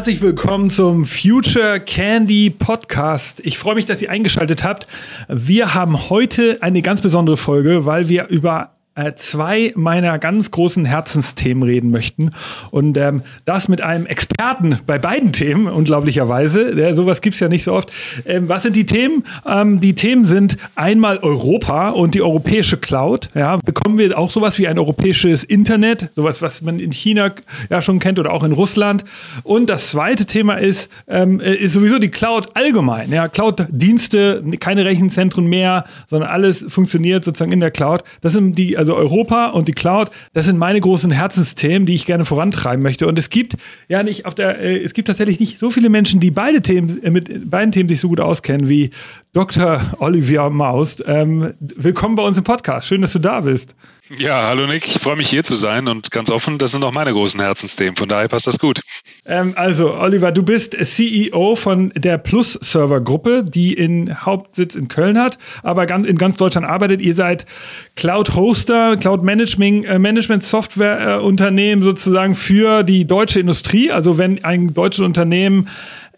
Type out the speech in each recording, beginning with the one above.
Herzlich willkommen zum Future Candy Podcast. Ich freue mich, dass ihr eingeschaltet habt. Wir haben heute eine ganz besondere Folge, weil wir über äh, zwei meiner ganz großen Herzensthemen reden möchten. Und ähm, das mit einem Experten bei beiden Themen, unglaublicherweise. Ja, sowas es ja nicht so oft. Ähm, was sind die Themen? Ähm, die Themen sind einmal Europa und die europäische Cloud. Ja, bekommen wir auch sowas wie ein europäisches Internet, sowas, was man in China ja schon kennt oder auch in Russland. Und das zweite Thema ist, ähm, äh, ist sowieso die Cloud allgemein. Ja, Cloud-Dienste, keine Rechenzentren mehr, sondern alles funktioniert sozusagen in der Cloud. Das sind die also Europa und die Cloud, das sind meine großen Herzensthemen, die ich gerne vorantreiben möchte. Und es gibt ja nicht auf der, äh, es gibt tatsächlich nicht so viele Menschen, die beide Themen, äh, mit beiden Themen sich so gut auskennen wie Dr. Olivia Maust. Ähm, willkommen bei uns im Podcast. Schön, dass du da bist. Ja, hallo Nick, ich freue mich hier zu sein und ganz offen, das sind auch meine großen Herzensthemen, von daher passt das gut. Ähm, also, Oliver, du bist CEO von der Plus-Server-Gruppe, die in Hauptsitz in Köln hat, aber in ganz Deutschland arbeitet. Ihr seid Cloud-Hoster, Cloud-Management-Software-Unternehmen sozusagen für die deutsche Industrie. Also wenn ein deutsches Unternehmen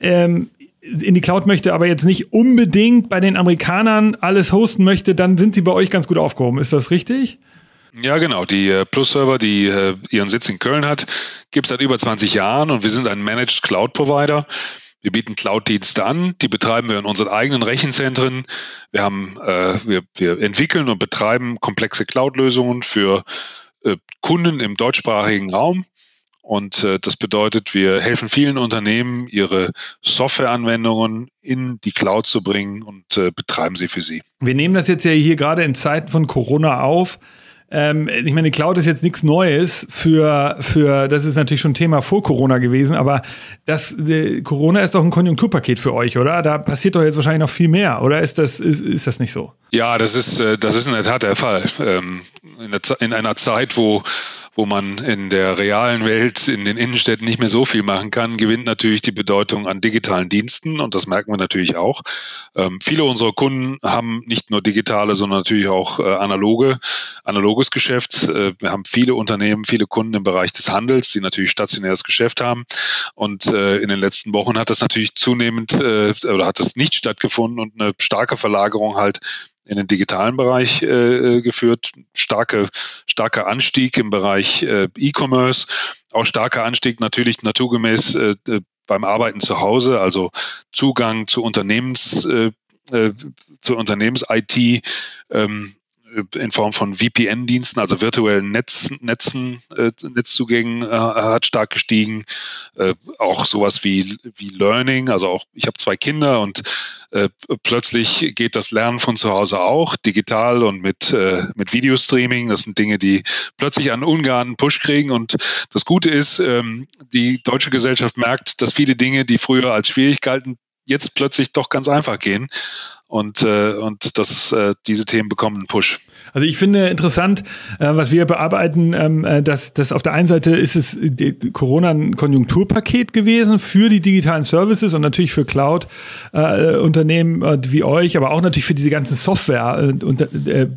ähm, in die Cloud möchte, aber jetzt nicht unbedingt bei den Amerikanern alles hosten möchte, dann sind sie bei euch ganz gut aufgehoben. Ist das richtig? Ja, genau. Die äh, Plus-Server, die äh, ihren Sitz in Köln hat, gibt es seit über 20 Jahren und wir sind ein Managed Cloud Provider. Wir bieten Cloud-Dienste an, die betreiben wir in unseren eigenen Rechenzentren. Wir haben, äh, wir, wir entwickeln und betreiben komplexe Cloud-Lösungen für äh, Kunden im deutschsprachigen Raum. Und äh, das bedeutet, wir helfen vielen Unternehmen, ihre Softwareanwendungen in die Cloud zu bringen und äh, betreiben sie für sie. Wir nehmen das jetzt ja hier gerade in Zeiten von Corona auf. Ähm, ich meine, Cloud ist jetzt nichts Neues für, für, das ist natürlich schon Thema vor Corona gewesen, aber das, äh, Corona ist doch ein Konjunkturpaket für euch, oder? Da passiert doch jetzt wahrscheinlich noch viel mehr, oder ist das, ist, ist das nicht so? Ja, das ist, äh, das ist in der Tat der Fall. Ähm, in, der, in einer Zeit, wo wo man in der realen Welt in den Innenstädten nicht mehr so viel machen kann, gewinnt natürlich die Bedeutung an digitalen Diensten und das merken wir natürlich auch. Ähm, viele unserer Kunden haben nicht nur digitale, sondern natürlich auch äh, analoge, analoges Geschäft. Äh, wir haben viele Unternehmen, viele Kunden im Bereich des Handels, die natürlich stationäres Geschäft haben und äh, in den letzten Wochen hat das natürlich zunehmend äh, oder hat das nicht stattgefunden und eine starke Verlagerung halt in den digitalen Bereich äh, äh, geführt. Starke, starker Anstieg im Bereich äh, E-Commerce, auch starker Anstieg natürlich naturgemäß äh, beim Arbeiten zu Hause, also Zugang zu Unternehmens, äh, äh, zur Unternehmens-IT, ähm, in Form von VPN-Diensten, also virtuellen Netz, Netzen, äh, Netzzugängen äh, hat stark gestiegen. Äh, auch sowas wie, wie Learning, also auch ich habe zwei Kinder und äh, plötzlich geht das Lernen von zu Hause auch digital und mit, äh, mit Videostreaming. Das sind Dinge, die plötzlich einen ungarnen Push kriegen. Und das Gute ist, ähm, die deutsche Gesellschaft merkt, dass viele Dinge, die früher als schwierig galten, jetzt plötzlich doch ganz einfach gehen und, äh, und das, äh, diese Themen bekommen einen Push. Also ich finde interessant, äh, was wir bearbeiten, ähm, äh, dass, dass auf der einen Seite ist es Corona ein Konjunkturpaket gewesen für die digitalen Services und natürlich für Cloud-Unternehmen äh, wie euch, aber auch natürlich für diese ganzen Software äh, und äh,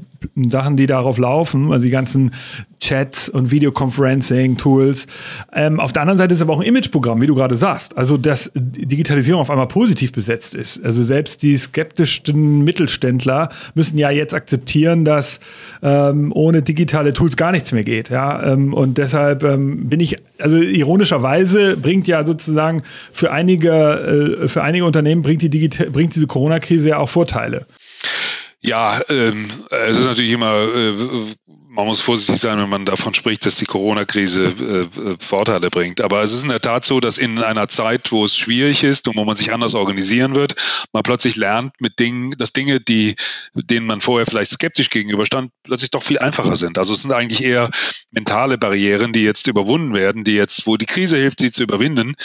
Sachen, die darauf laufen, also die ganzen Chats und Videoconferencing-Tools. Ähm, auf der anderen Seite ist aber auch ein Imageprogramm, wie du gerade sagst. Also, dass Digitalisierung auf einmal positiv besetzt ist. Also selbst die skeptischsten Mittelständler müssen ja jetzt akzeptieren, dass ähm, ohne digitale Tools gar nichts mehr geht. Ja? Ähm, und deshalb ähm, bin ich, also ironischerweise bringt ja sozusagen für einige, äh, für einige Unternehmen bringt, die Digita bringt diese Corona-Krise ja auch Vorteile. Ja, ähm, es ist natürlich immer, äh, man muss vorsichtig sein, wenn man davon spricht, dass die Corona-Krise äh, äh, Vorteile bringt. Aber es ist in der Tat so, dass in einer Zeit, wo es schwierig ist und wo man sich anders organisieren wird, man plötzlich lernt mit Dingen, dass Dinge, die, denen man vorher vielleicht skeptisch gegenüberstand, plötzlich doch viel einfacher sind. Also es sind eigentlich eher mentale Barrieren, die jetzt überwunden werden, die jetzt, wo die Krise hilft, sie zu überwinden.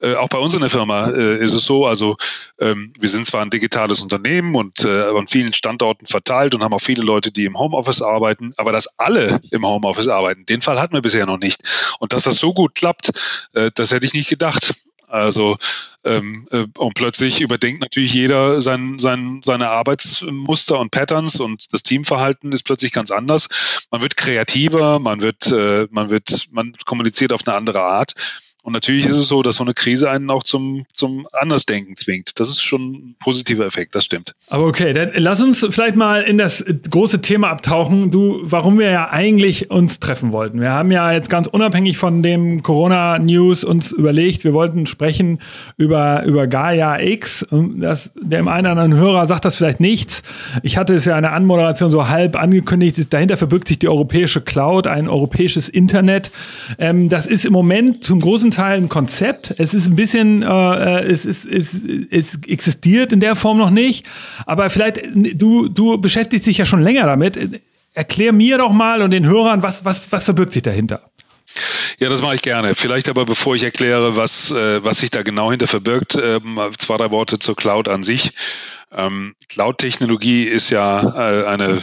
Äh, auch bei uns in der Firma äh, ist es so, also ähm, wir sind zwar ein digitales Unternehmen und äh, an vielen Standorten verteilt und haben auch viele Leute, die im Homeoffice arbeiten, aber dass alle im Homeoffice arbeiten, den Fall hatten wir bisher noch nicht. Und dass das so gut klappt, äh, das hätte ich nicht gedacht. Also ähm, äh, und plötzlich überdenkt natürlich jeder sein, sein, seine Arbeitsmuster und Patterns und das Teamverhalten ist plötzlich ganz anders. Man wird kreativer, man wird, äh, man wird, man kommuniziert auf eine andere Art. Und natürlich ist es so, dass so eine Krise einen auch zum, zum Andersdenken zwingt. Das ist schon ein positiver Effekt, das stimmt. Aber okay, dann lass uns vielleicht mal in das große Thema abtauchen. Du, warum wir ja eigentlich uns treffen wollten. Wir haben ja jetzt ganz unabhängig von dem Corona-News uns überlegt, wir wollten sprechen über, über Gaia X. Das, dem einen oder anderen Hörer sagt das vielleicht nichts. Ich hatte es ja in der Anmoderation so halb angekündigt. Dahinter verbirgt sich die europäische Cloud, ein europäisches Internet. Ähm, das ist im Moment zum großen Teil ein Konzept. Es ist ein bisschen, äh, es, ist, es, es existiert in der Form noch nicht. Aber vielleicht, du, du beschäftigst dich ja schon länger damit. Erklär mir doch mal und den Hörern, was, was, was verbirgt sich dahinter? Ja, das mache ich gerne. Vielleicht aber, bevor ich erkläre, was, äh, was sich da genau hinter verbirgt, äh, zwei, drei Worte zur Cloud an sich. Ähm, Cloud-Technologie ist ja äh, eine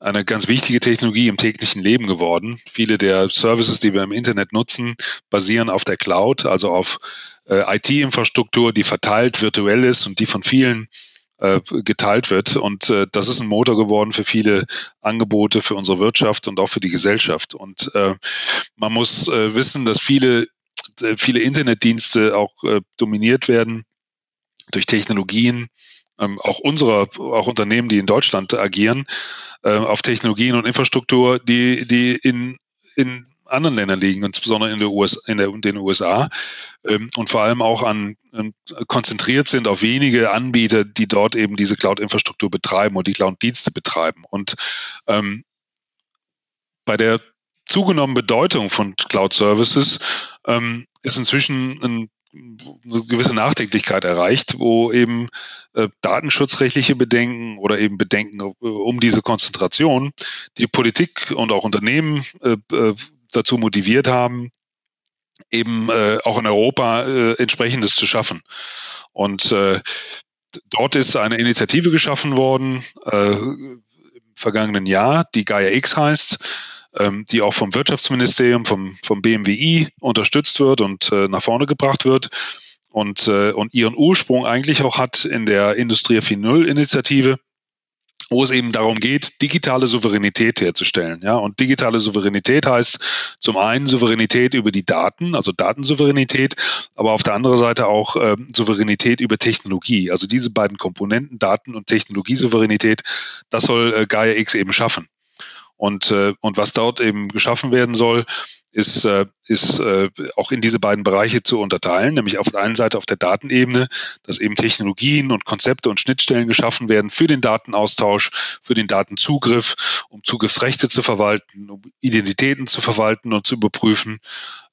eine ganz wichtige Technologie im täglichen Leben geworden. Viele der Services, die wir im Internet nutzen, basieren auf der Cloud, also auf äh, IT-Infrastruktur, die verteilt virtuell ist und die von vielen äh, geteilt wird. Und äh, das ist ein Motor geworden für viele Angebote für unsere Wirtschaft und auch für die Gesellschaft. Und äh, man muss äh, wissen, dass viele, äh, viele Internetdienste auch dominiert werden durch Technologien, ähm, auch unserer, auch Unternehmen, die in Deutschland agieren, äh, auf Technologien und Infrastruktur, die, die in, in anderen Ländern liegen, insbesondere in, der US, in, der, in den USA ähm, und vor allem auch an ähm, konzentriert sind auf wenige Anbieter, die dort eben diese Cloud-Infrastruktur betreiben und die Cloud-Dienste betreiben. Und ähm, bei der zugenommenen Bedeutung von Cloud-Services ähm, ist inzwischen ein eine gewisse Nachdenklichkeit erreicht, wo eben äh, datenschutzrechtliche Bedenken oder eben Bedenken äh, um diese Konzentration die Politik und auch Unternehmen äh, äh dazu motiviert haben, eben äh, auch in Europa äh, entsprechendes zu schaffen. Und dort ist eine Initiative geschaffen worden im vergangenen Jahr, die Gaia X heißt ähm, die auch vom Wirtschaftsministerium, vom, vom BMWI unterstützt wird und äh, nach vorne gebracht wird und, äh, und ihren Ursprung eigentlich auch hat in der Industrie 4.0 Initiative wo es eben darum geht, digitale Souveränität herzustellen. Ja, und digitale Souveränität heißt zum einen Souveränität über die Daten, also Datensouveränität, aber auf der anderen Seite auch äh, Souveränität über Technologie. Also diese beiden Komponenten, Daten- und Technologiesouveränität, das soll äh, Gaia X eben schaffen. Und, äh, und was dort eben geschaffen werden soll, ist, äh, ist äh, auch in diese beiden Bereiche zu unterteilen, nämlich auf der einen Seite auf der Datenebene, dass eben Technologien und Konzepte und Schnittstellen geschaffen werden für den Datenaustausch, für den Datenzugriff, um Zugriffsrechte zu verwalten, um Identitäten zu verwalten und zu überprüfen,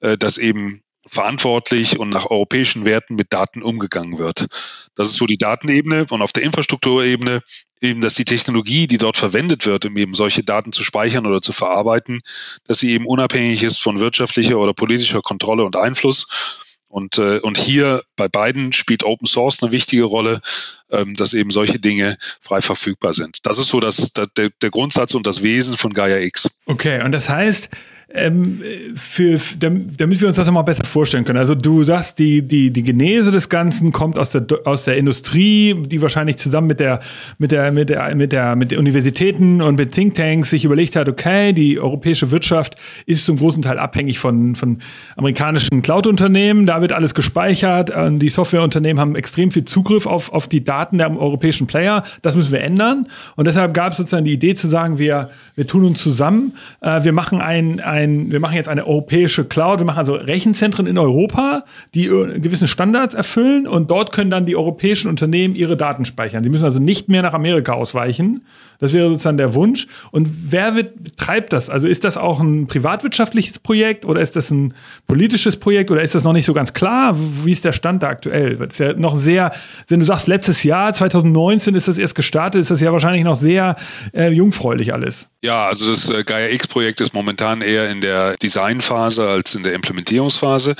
äh, dass eben verantwortlich und nach europäischen Werten mit Daten umgegangen wird. Das ist so die Datenebene und auf der Infrastrukturebene eben, dass die Technologie, die dort verwendet wird, um eben solche Daten zu speichern oder zu verarbeiten, dass sie eben unabhängig ist von wirtschaftlicher oder politischer Kontrolle und Einfluss. Und, äh, und hier bei beiden spielt Open Source eine wichtige Rolle, ähm, dass eben solche Dinge frei verfügbar sind. Das ist so das, der, der Grundsatz und das Wesen von Gaia X. Okay, und das heißt, ähm, für, damit wir uns das nochmal besser vorstellen können. Also du sagst, die, die, die Genese des Ganzen kommt aus der, aus der Industrie, die wahrscheinlich zusammen mit der, mit der, mit der, mit der, mit den Universitäten und mit Thinktanks sich überlegt hat, okay, die europäische Wirtschaft ist zum großen Teil abhängig von, von amerikanischen Cloud-Unternehmen. Da wird alles gespeichert. Die Softwareunternehmen haben extrem viel Zugriff auf, auf die Daten der europäischen Player. Das müssen wir ändern. Und deshalb gab es sozusagen die Idee zu sagen, wir, wir tun uns zusammen. Äh, wir machen ein, ein ein, wir machen jetzt eine europäische Cloud, wir machen also Rechenzentren in Europa, die gewissen Standards erfüllen und dort können dann die europäischen Unternehmen ihre Daten speichern. Sie müssen also nicht mehr nach Amerika ausweichen. Das wäre sozusagen der Wunsch. Und wer wird, betreibt das? Also ist das auch ein privatwirtschaftliches Projekt oder ist das ein politisches Projekt oder ist das noch nicht so ganz klar? Wie ist der Stand da aktuell? Das ist ja noch sehr, wenn du sagst, letztes Jahr, 2019 ist das erst gestartet, ist das ja wahrscheinlich noch sehr äh, jungfräulich alles. Ja, also das äh, Gaia X-Projekt ist momentan eher in der Designphase als in der Implementierungsphase.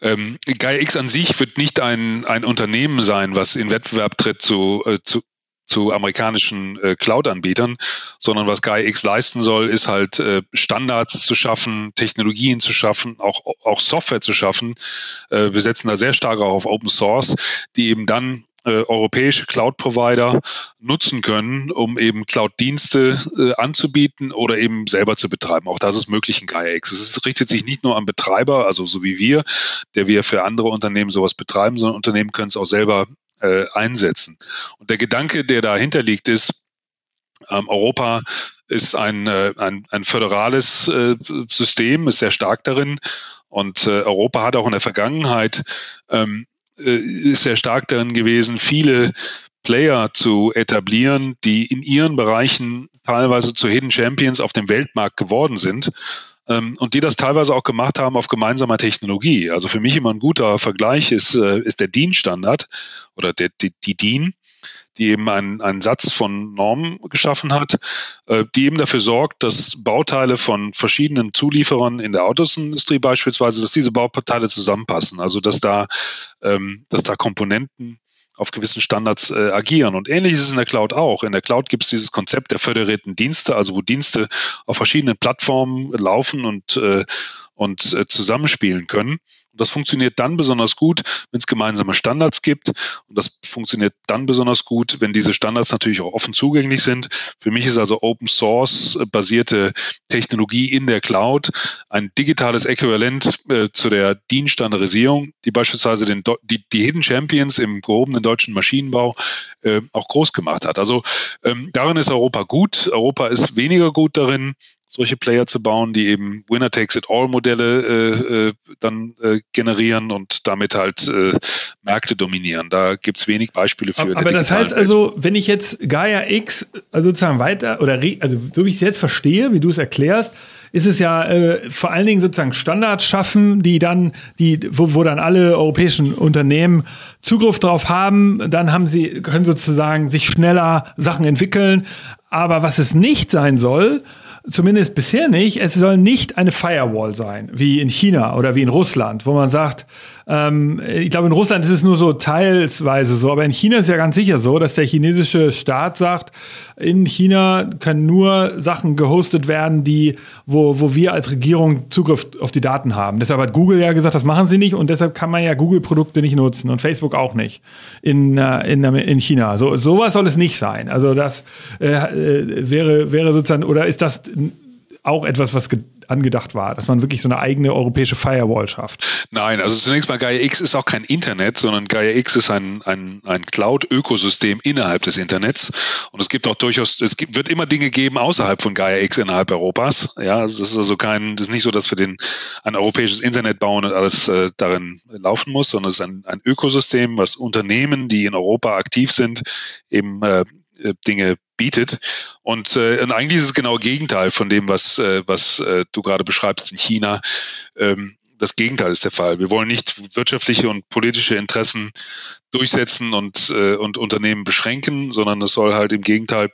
Ähm, Gaia X an sich wird nicht ein, ein Unternehmen sein, was in Wettbewerb tritt zu, äh, zu, zu amerikanischen äh, Cloud-Anbietern, sondern was GaiaX leisten soll, ist halt äh, Standards zu schaffen, Technologien zu schaffen, auch, auch Software zu schaffen. Äh, wir setzen da sehr stark auch auf Open Source, die eben dann äh, europäische Cloud-Provider nutzen können, um eben Cloud-Dienste äh, anzubieten oder eben selber zu betreiben. Auch das ist möglich in GaiaX. Es richtet sich nicht nur am Betreiber, also so wie wir, der wir für andere Unternehmen sowas betreiben, sondern Unternehmen können es auch selber äh, einsetzen. Und der Gedanke, der dahinter liegt, ist, ähm, Europa ist ein, äh, ein, ein föderales äh, System, ist sehr stark darin. Und äh, Europa hat auch in der Vergangenheit ähm, äh, ist sehr stark darin gewesen, viele Player zu etablieren, die in ihren Bereichen teilweise zu Hidden Champions auf dem Weltmarkt geworden sind ähm, und die das teilweise auch gemacht haben auf gemeinsamer Technologie. Also für mich immer ein guter Vergleich ist, äh, ist der DIN-Standard oder der, die, die DIN die eben einen, einen Satz von Normen geschaffen hat, äh, die eben dafür sorgt, dass Bauteile von verschiedenen Zulieferern in der Autosindustrie beispielsweise, dass diese Bauteile zusammenpassen. Also dass da, ähm, dass da Komponenten auf gewissen Standards äh, agieren. Und ähnlich ist es in der Cloud auch. In der Cloud gibt es dieses Konzept der föderierten Dienste, also wo Dienste auf verschiedenen Plattformen laufen und, äh, und äh, zusammenspielen können. Das funktioniert dann besonders gut, wenn es gemeinsame Standards gibt. Und das funktioniert dann besonders gut, wenn diese Standards natürlich auch offen zugänglich sind. Für mich ist also Open Source basierte Technologie in der Cloud ein digitales Äquivalent äh, zu der DIN-Standardisierung, die beispielsweise den, die, die Hidden Champions im gehobenen deutschen Maschinenbau äh, auch groß gemacht hat. Also ähm, darin ist Europa gut. Europa ist weniger gut darin, solche Player zu bauen, die eben Winner-Takes-it-all-Modelle äh, äh, dann äh, generieren und damit halt äh, Märkte dominieren. Da gibt es wenig Beispiele für. Aber das heißt also, wenn ich jetzt Gaia X also sozusagen weiter oder also so wie ich es jetzt verstehe, wie du es erklärst, ist es ja äh, vor allen Dingen sozusagen Standards schaffen, die dann, die, wo, wo dann alle europäischen Unternehmen Zugriff drauf haben, dann haben sie, können sozusagen sich schneller Sachen entwickeln. Aber was es nicht sein soll, zumindest bisher nicht, es soll nicht eine Firewall sein, wie in China oder wie in Russland, wo man sagt, ähm, ich glaube, in Russland ist es nur so teilsweise so, aber in China ist ja ganz sicher so, dass der chinesische Staat sagt, in China können nur Sachen gehostet werden, die, wo, wo wir als Regierung Zugriff auf die Daten haben. Deshalb hat Google ja gesagt, das machen sie nicht und deshalb kann man ja Google-Produkte nicht nutzen und Facebook auch nicht in, äh, in, in China. So sowas soll es nicht sein. Also das äh, äh wäre, wäre sozusagen, oder ist das auch etwas, was angedacht war, dass man wirklich so eine eigene europäische Firewall schafft. Nein, also zunächst mal Gaia X ist auch kein Internet, sondern Gaia X ist ein, ein, ein Cloud-Ökosystem innerhalb des Internets. Und es gibt auch durchaus, es gibt, wird immer Dinge geben außerhalb von Gaia X innerhalb Europas. Ja, das ist also kein, das ist nicht so, dass wir den, ein europäisches Internet bauen und alles äh, darin laufen muss, sondern es ist ein, ein Ökosystem, was Unternehmen, die in Europa aktiv sind, eben äh, Dinge bietet. Und, äh, und eigentlich ist es genau Gegenteil von dem, was, äh, was äh, du gerade beschreibst in China. Ähm, das Gegenteil ist der Fall. Wir wollen nicht wirtschaftliche und politische Interessen durchsetzen und, äh, und Unternehmen beschränken, sondern es soll halt im Gegenteil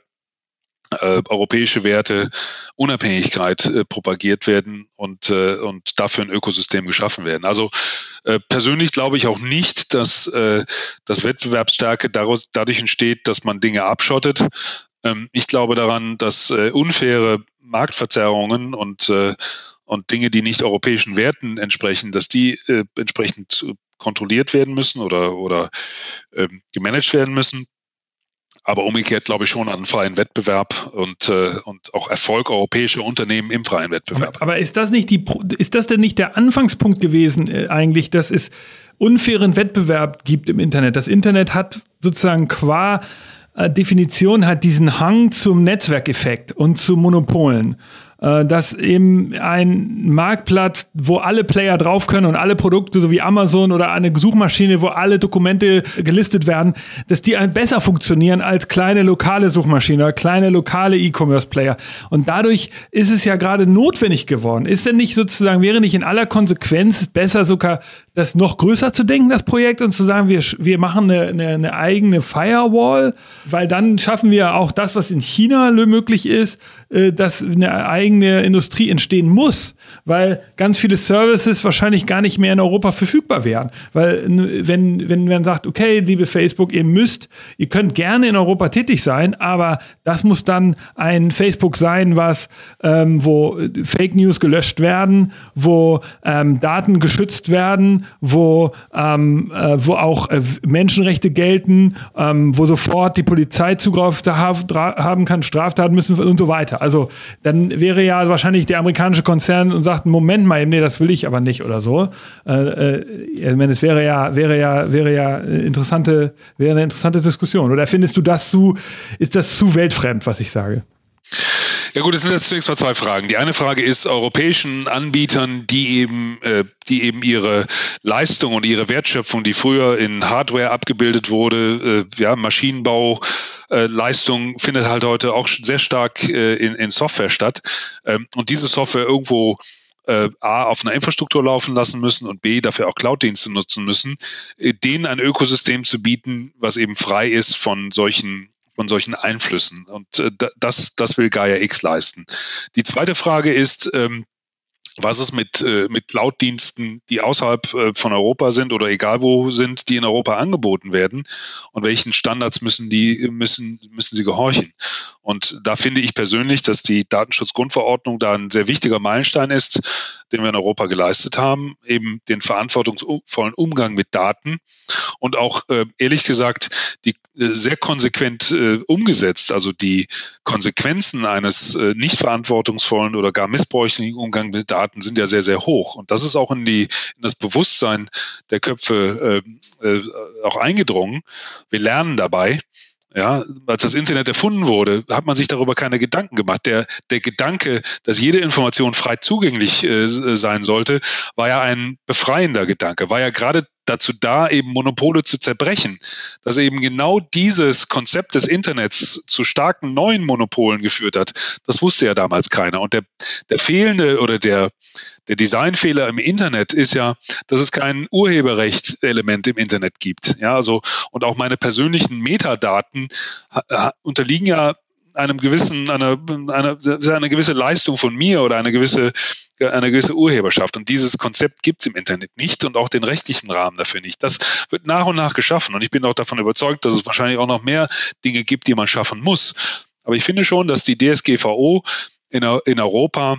äh, europäische Werte, Unabhängigkeit äh, propagiert werden und, äh, und dafür ein Ökosystem geschaffen werden. Also äh, persönlich glaube ich auch nicht, dass, äh, dass Wettbewerbsstärke daraus, dadurch entsteht, dass man Dinge abschottet, ähm, ich glaube daran, dass äh, unfaire Marktverzerrungen und, äh, und Dinge, die nicht europäischen Werten entsprechen, dass die äh, entsprechend kontrolliert werden müssen oder, oder ähm, gemanagt werden müssen. Aber umgekehrt glaube ich schon an freien Wettbewerb und, äh, und auch Erfolg europäischer Unternehmen im freien Wettbewerb. Aber, aber, ist das nicht die ist das denn nicht der Anfangspunkt gewesen, äh, eigentlich, dass es unfairen Wettbewerb gibt im Internet? Das Internet hat sozusagen qua äh, Definition hat diesen Hang zum Netzwerkeffekt und zu Monopolen. Äh, dass eben ein Marktplatz, wo alle Player drauf können und alle Produkte, so wie Amazon oder eine Suchmaschine, wo alle Dokumente gelistet werden, dass die besser funktionieren als kleine lokale Suchmaschinen oder kleine lokale E-Commerce-Player. Und dadurch ist es ja gerade notwendig geworden. Ist denn nicht sozusagen, wäre nicht in aller Konsequenz besser sogar das noch größer zu denken, das Projekt, und zu sagen, wir, wir machen eine, eine, eine eigene Firewall, weil dann schaffen wir auch das, was in China möglich ist, dass eine eigene Industrie entstehen muss, weil ganz viele Services wahrscheinlich gar nicht mehr in Europa verfügbar wären. Weil wenn, wenn man sagt, okay, liebe Facebook, ihr müsst, ihr könnt gerne in Europa tätig sein, aber das muss dann ein Facebook sein, was ähm, wo Fake News gelöscht werden, wo ähm, Daten geschützt werden, wo, ähm, äh, wo auch äh, Menschenrechte gelten, ähm, wo sofort die Polizei Zugriff haben kann, Straftaten müssen und so weiter. Also dann wäre ja wahrscheinlich der amerikanische Konzern und sagt, Moment mal, nee, das will ich aber nicht oder so. Äh, äh, ich meine, es wäre ja, wäre ja, wäre ja interessante, wäre eine interessante Diskussion. Oder findest du das zu, ist das zu weltfremd, was ich sage? Ja gut, es sind jetzt zunächst mal zwei Fragen. Die eine Frage ist europäischen Anbietern, die eben, äh, die eben ihre Leistung und ihre Wertschöpfung, die früher in Hardware abgebildet wurde, äh, ja, Maschinenbau, äh, Leistung findet halt heute auch sehr stark äh, in, in Software statt. Ähm, und diese Software irgendwo äh, A, auf einer Infrastruktur laufen lassen müssen und B, dafür auch Cloud-Dienste nutzen müssen, äh, denen ein Ökosystem zu bieten, was eben frei ist von solchen von solchen Einflüssen. Und äh, das, das will Gaia X leisten. Die zweite Frage ist, ähm, was ist mit, äh, mit Cloud-Diensten, die außerhalb äh, von Europa sind oder egal wo sind, die in Europa angeboten werden und welchen Standards müssen die müssen müssen sie gehorchen? Und da finde ich persönlich, dass die Datenschutzgrundverordnung da ein sehr wichtiger Meilenstein ist, den wir in Europa geleistet haben, eben den verantwortungsvollen Umgang mit Daten und auch äh, ehrlich gesagt die äh, sehr konsequent äh, umgesetzt, also die Konsequenzen eines äh, nicht verantwortungsvollen oder gar missbräuchlichen Umgangs mit Daten sind ja sehr sehr hoch und das ist auch in die in das Bewusstsein der Köpfe äh, äh, auch eingedrungen. Wir lernen dabei ja, als das Internet erfunden wurde, hat man sich darüber keine Gedanken gemacht. Der, der Gedanke, dass jede Information frei zugänglich äh, sein sollte, war ja ein befreiender Gedanke, war ja gerade dazu da, eben Monopole zu zerbrechen. Dass eben genau dieses Konzept des Internets zu starken neuen Monopolen geführt hat, das wusste ja damals keiner. Und der, der fehlende oder der, der Designfehler im Internet ist ja, dass es kein Urheberrechtselement im Internet gibt. Ja, also, und auch meine persönlichen Metadaten unterliegen ja einem gewissen, einer, einer, eine gewisse Leistung von mir oder eine gewisse, eine gewisse Urheberschaft. Und dieses Konzept gibt es im Internet nicht und auch den rechtlichen Rahmen dafür nicht. Das wird nach und nach geschaffen. Und ich bin auch davon überzeugt, dass es wahrscheinlich auch noch mehr Dinge gibt, die man schaffen muss. Aber ich finde schon, dass die DSGVO in, in Europa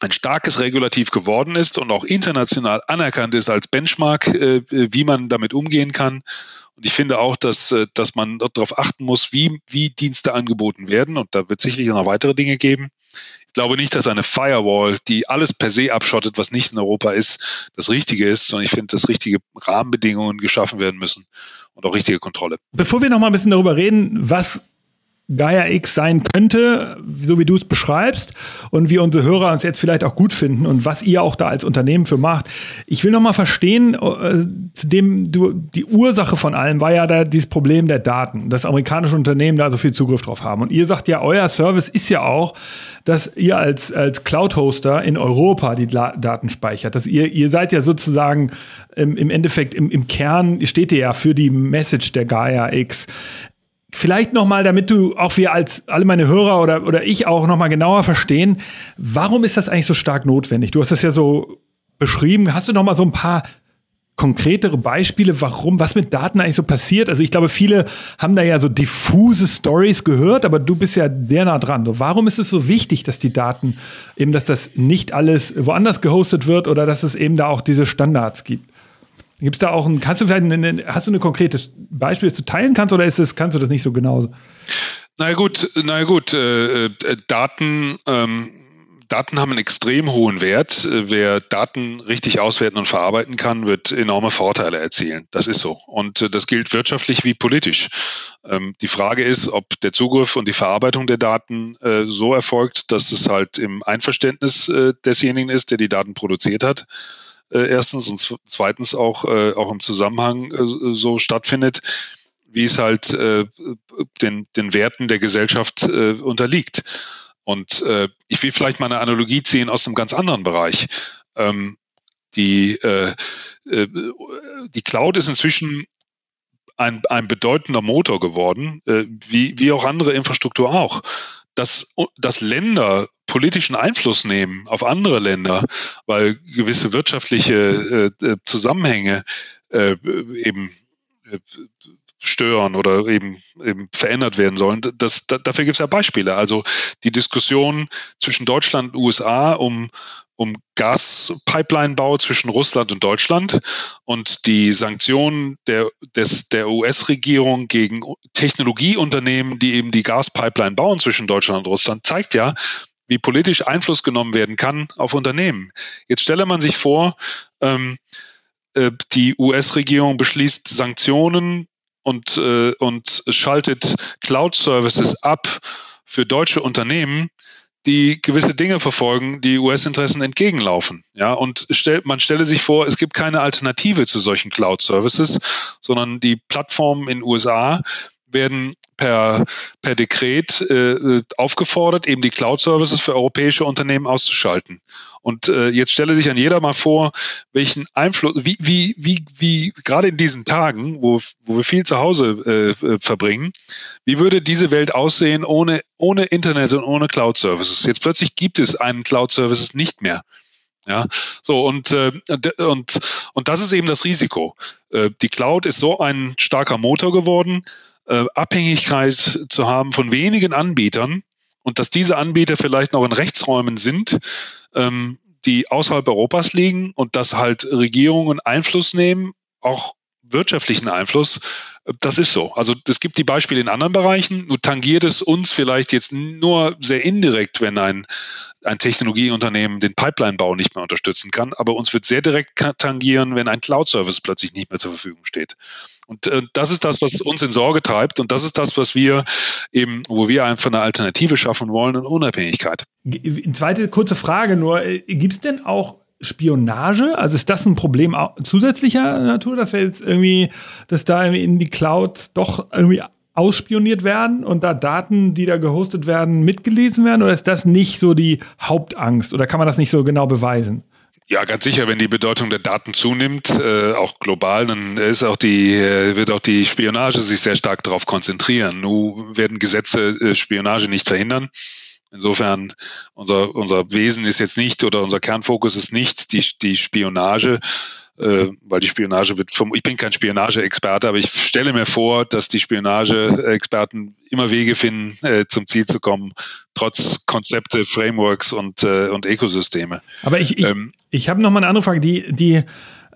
ein starkes Regulativ geworden ist und auch international anerkannt ist als Benchmark, äh, wie man damit umgehen kann. Und ich finde auch, dass, äh, dass man darauf achten muss, wie, wie Dienste angeboten werden. Und da wird sicherlich noch weitere Dinge geben. Ich glaube nicht, dass eine Firewall, die alles per se abschottet, was nicht in Europa ist, das Richtige ist, sondern ich finde, dass richtige Rahmenbedingungen geschaffen werden müssen und auch richtige Kontrolle. Bevor wir noch mal ein bisschen darüber reden, was Gaia X sein könnte, so wie du es beschreibst und wie unsere Hörer uns jetzt vielleicht auch gut finden und was ihr auch da als Unternehmen für macht. Ich will noch mal verstehen, äh, dem du die Ursache von allem war ja da dieses Problem der Daten, dass amerikanische Unternehmen da so viel Zugriff drauf haben und ihr sagt ja, euer Service ist ja auch, dass ihr als als Cloud Hoster in Europa die Daten speichert, dass ihr ihr seid ja sozusagen im, im Endeffekt im, im Kern steht ihr ja für die Message der Gaia X. Vielleicht nochmal, damit du auch wir als alle meine Hörer oder, oder ich auch nochmal genauer verstehen, warum ist das eigentlich so stark notwendig? Du hast es ja so beschrieben. Hast du nochmal so ein paar konkretere Beispiele, warum, was mit Daten eigentlich so passiert? Also ich glaube, viele haben da ja so diffuse Stories gehört, aber du bist ja sehr nah dran. So, warum ist es so wichtig, dass die Daten eben, dass das nicht alles woanders gehostet wird oder dass es eben da auch diese Standards gibt? Gibt es da auch ein, kannst du vielleicht, eine, hast du ein konkretes Beispiel, das du teilen kannst oder ist es, kannst du das nicht so genauso? Na gut, na gut, äh, äh, Daten, ähm, Daten haben einen extrem hohen Wert. Wer Daten richtig auswerten und verarbeiten kann, wird enorme Vorteile erzielen. Das ist so. Und äh, das gilt wirtschaftlich wie politisch. Ähm, die Frage ist, ob der Zugriff und die Verarbeitung der Daten äh, so erfolgt, dass es halt im Einverständnis äh, desjenigen ist, der die Daten produziert hat äh, erstens und zweitens auch, äh, auch im Zusammenhang äh, so stattfindet, wie es halt äh, den, den Werten der Gesellschaft äh, unterliegt. Und äh, ich will vielleicht mal eine Analogie ziehen aus einem ganz anderen Bereich. Ähm, die, die Cloud ist inzwischen ein, ein bedeutender Motor geworden, wie, wie auch andere Infrastruktur auch dass, dass Länder politischen Einfluss nehmen auf andere Länder, weil gewisse wirtschaftliche äh, äh Zusammenhänge äh, eben äh, stören oder eben, eben verändert werden sollen. Das, da, dafür gibt es ja Beispiele. Also die Diskussion zwischen Deutschland und USA um um Gaspipeline-Bau zwischen Russland und Deutschland und die Sanktionen der, des, der US-Regierung gegen Technologieunternehmen, die eben die Gaspipeline bauen zwischen Deutschland und Russland, zeigt ja, wie politisch Einfluss genommen werden kann auf Unternehmen. Jetzt stelle man sich vor, ähm, äh, die US-Regierung beschließt Sanktionen und, äh, und schaltet Cloud-Services ab für deutsche Unternehmen, die gewisse Dinge verfolgen, die US-Interessen entgegenlaufen. Ja, und stell, man stelle sich vor, es gibt keine Alternative zu solchen Cloud-Services, sondern die Plattformen in USA werden per, per Dekret äh, aufgefordert, eben die Cloud-Services für europäische Unternehmen auszuschalten. Und äh, jetzt stelle sich an jeder mal vor, welchen Einfluss, wie, wie, wie, wie gerade in diesen Tagen, wo, wo wir viel zu Hause äh, verbringen, wie würde diese Welt aussehen ohne, ohne Internet und ohne Cloud-Services? Jetzt plötzlich gibt es einen Cloud-Services nicht mehr. Ja, so und, äh, und, und das ist eben das Risiko. Äh, die Cloud ist so ein starker Motor geworden, äh, Abhängigkeit zu haben von wenigen Anbietern und dass diese Anbieter vielleicht noch in Rechtsräumen sind, ähm, die außerhalb Europas liegen und dass halt Regierungen Einfluss nehmen, auch wirtschaftlichen Einfluss, das ist so. Also es gibt die Beispiele in anderen Bereichen, nur tangiert es uns vielleicht jetzt nur sehr indirekt, wenn ein, ein Technologieunternehmen den Pipeline-Bau nicht mehr unterstützen kann, aber uns wird sehr direkt tangieren, wenn ein Cloud-Service plötzlich nicht mehr zur Verfügung steht. Und äh, das ist das, was uns in Sorge treibt und das ist das, was wir eben, wo wir einfach eine Alternative schaffen wollen und Unabhängigkeit. Zweite kurze Frage nur, äh, gibt es denn auch Spionage? Also ist das ein Problem zusätzlicher Natur, dass wir jetzt irgendwie, dass da in die Cloud doch irgendwie ausspioniert werden und da Daten, die da gehostet werden, mitgelesen werden? Oder ist das nicht so die Hauptangst? Oder kann man das nicht so genau beweisen? Ja, ganz sicher, wenn die Bedeutung der Daten zunimmt, äh, auch global, dann ist auch die, äh, wird auch die Spionage sich sehr stark darauf konzentrieren. Nun werden Gesetze äh, Spionage nicht verhindern. Insofern, unser, unser Wesen ist jetzt nicht oder unser Kernfokus ist nicht die, die Spionage, äh, weil die Spionage wird vom, ich bin kein Spionage-Experte, aber ich stelle mir vor, dass die Spionage-Experten immer Wege finden, äh, zum Ziel zu kommen, trotz Konzepte, Frameworks und, äh, und Ökosysteme. Aber ich, ich, ähm, ich habe noch mal eine andere Frage, die, die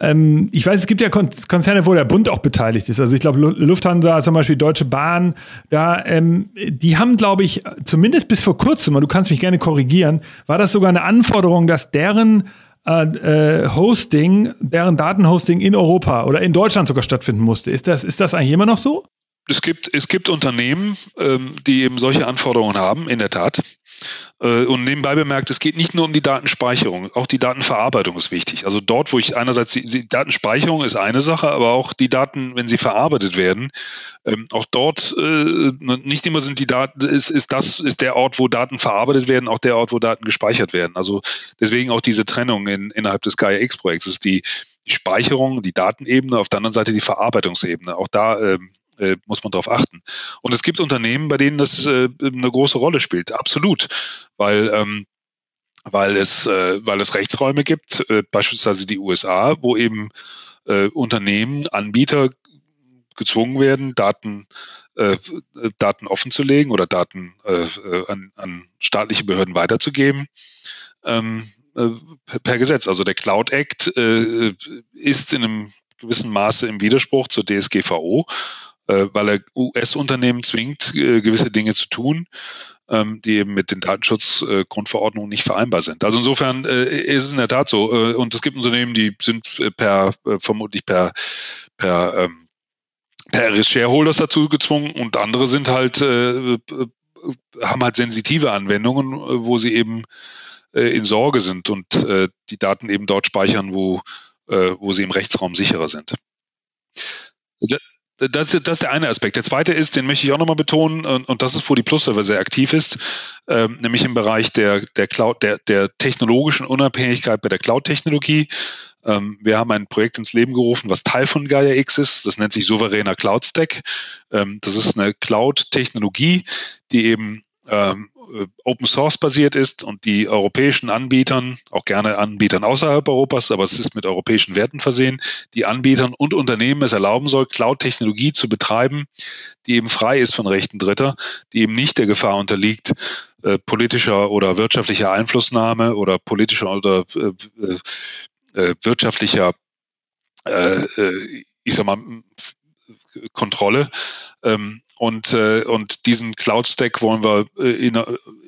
ähm, ich weiß, es gibt ja Konzerne, wo der Bund auch beteiligt ist. Also ich glaube, Lufthansa, zum Beispiel Deutsche Bahn, da, ähm, die haben, glaube ich, zumindest bis vor kurzem, und du kannst mich gerne korrigieren, war das sogar eine Anforderung, dass deren äh, äh, Hosting, deren Datenhosting in Europa oder in Deutschland sogar stattfinden musste. Ist das, ist das eigentlich immer noch so? Es gibt, es gibt Unternehmen, ähm, die eben solche Anforderungen haben, in der Tat. Äh, und nebenbei bemerkt, es geht nicht nur um die Datenspeicherung, auch die Datenverarbeitung ist wichtig. Also dort, wo ich einerseits die, die Datenspeicherung ist eine Sache, aber auch die Daten, wenn sie verarbeitet werden, ähm, auch dort äh, nicht immer sind die Daten, ist, ist das, ist der Ort, wo Daten verarbeitet werden, auch der Ort, wo Daten gespeichert werden. Also deswegen auch diese Trennung in, innerhalb des Gaia-X-Projekts ist die, die Speicherung, die Datenebene, auf der anderen Seite die Verarbeitungsebene. Auch da ähm, äh, muss man darauf achten. Und es gibt Unternehmen, bei denen das äh, eine große Rolle spielt, absolut, weil ähm, weil es äh, weil es Rechtsräume gibt, äh, beispielsweise die USA, wo eben äh, Unternehmen, Anbieter gezwungen werden, Daten äh, Daten offenzulegen oder Daten äh, äh an, an staatliche Behörden weiterzugeben. Ähm, äh, per Gesetz. Also der Cloud Act äh, ist in einem gewissen Maße im Widerspruch zur DSGVO weil er US-Unternehmen zwingt, äh, gewisse Dinge zu tun, ähm, die eben mit den Datenschutzgrundverordnungen nicht vereinbar sind. Also insofern äh, ist es in der Tat so. und es gibt Unternehmen, die sind per vermutlich per per ähm, per Shareholders dazu gezwungen und andere sind halt haben halt sensitive Anwendungen, wo sie eben in Sorge sind und die Daten eben dort speichern, wo, wo sie im Rechtsraum sicherer sind. Das, das ist der eine Aspekt. Der zweite ist, den möchte ich auch nochmal betonen, und, und das ist, wo die Plus-Server sehr aktiv ist, ähm, nämlich im Bereich der, der Cloud, der, der technologischen Unabhängigkeit bei der Cloud-Technologie. Ähm, wir haben ein Projekt ins Leben gerufen, was Teil von Gaia X ist. Das nennt sich souveräner Cloud Stack. Ähm, das ist eine Cloud-Technologie, die eben ähm, äh, Open Source basiert ist und die europäischen Anbietern, auch gerne Anbietern außerhalb Europas, aber es ist mit europäischen Werten versehen, die Anbietern und Unternehmen es erlauben soll, Cloud-Technologie zu betreiben, die eben frei ist von Rechten Dritter, die eben nicht der Gefahr unterliegt, äh, politischer oder wirtschaftlicher Einflussnahme oder politischer oder äh, äh, äh wirtschaftlicher, äh, ich sag mal, Kontrolle. Ähm, und, äh, und diesen Cloud-Stack wollen wir äh, in,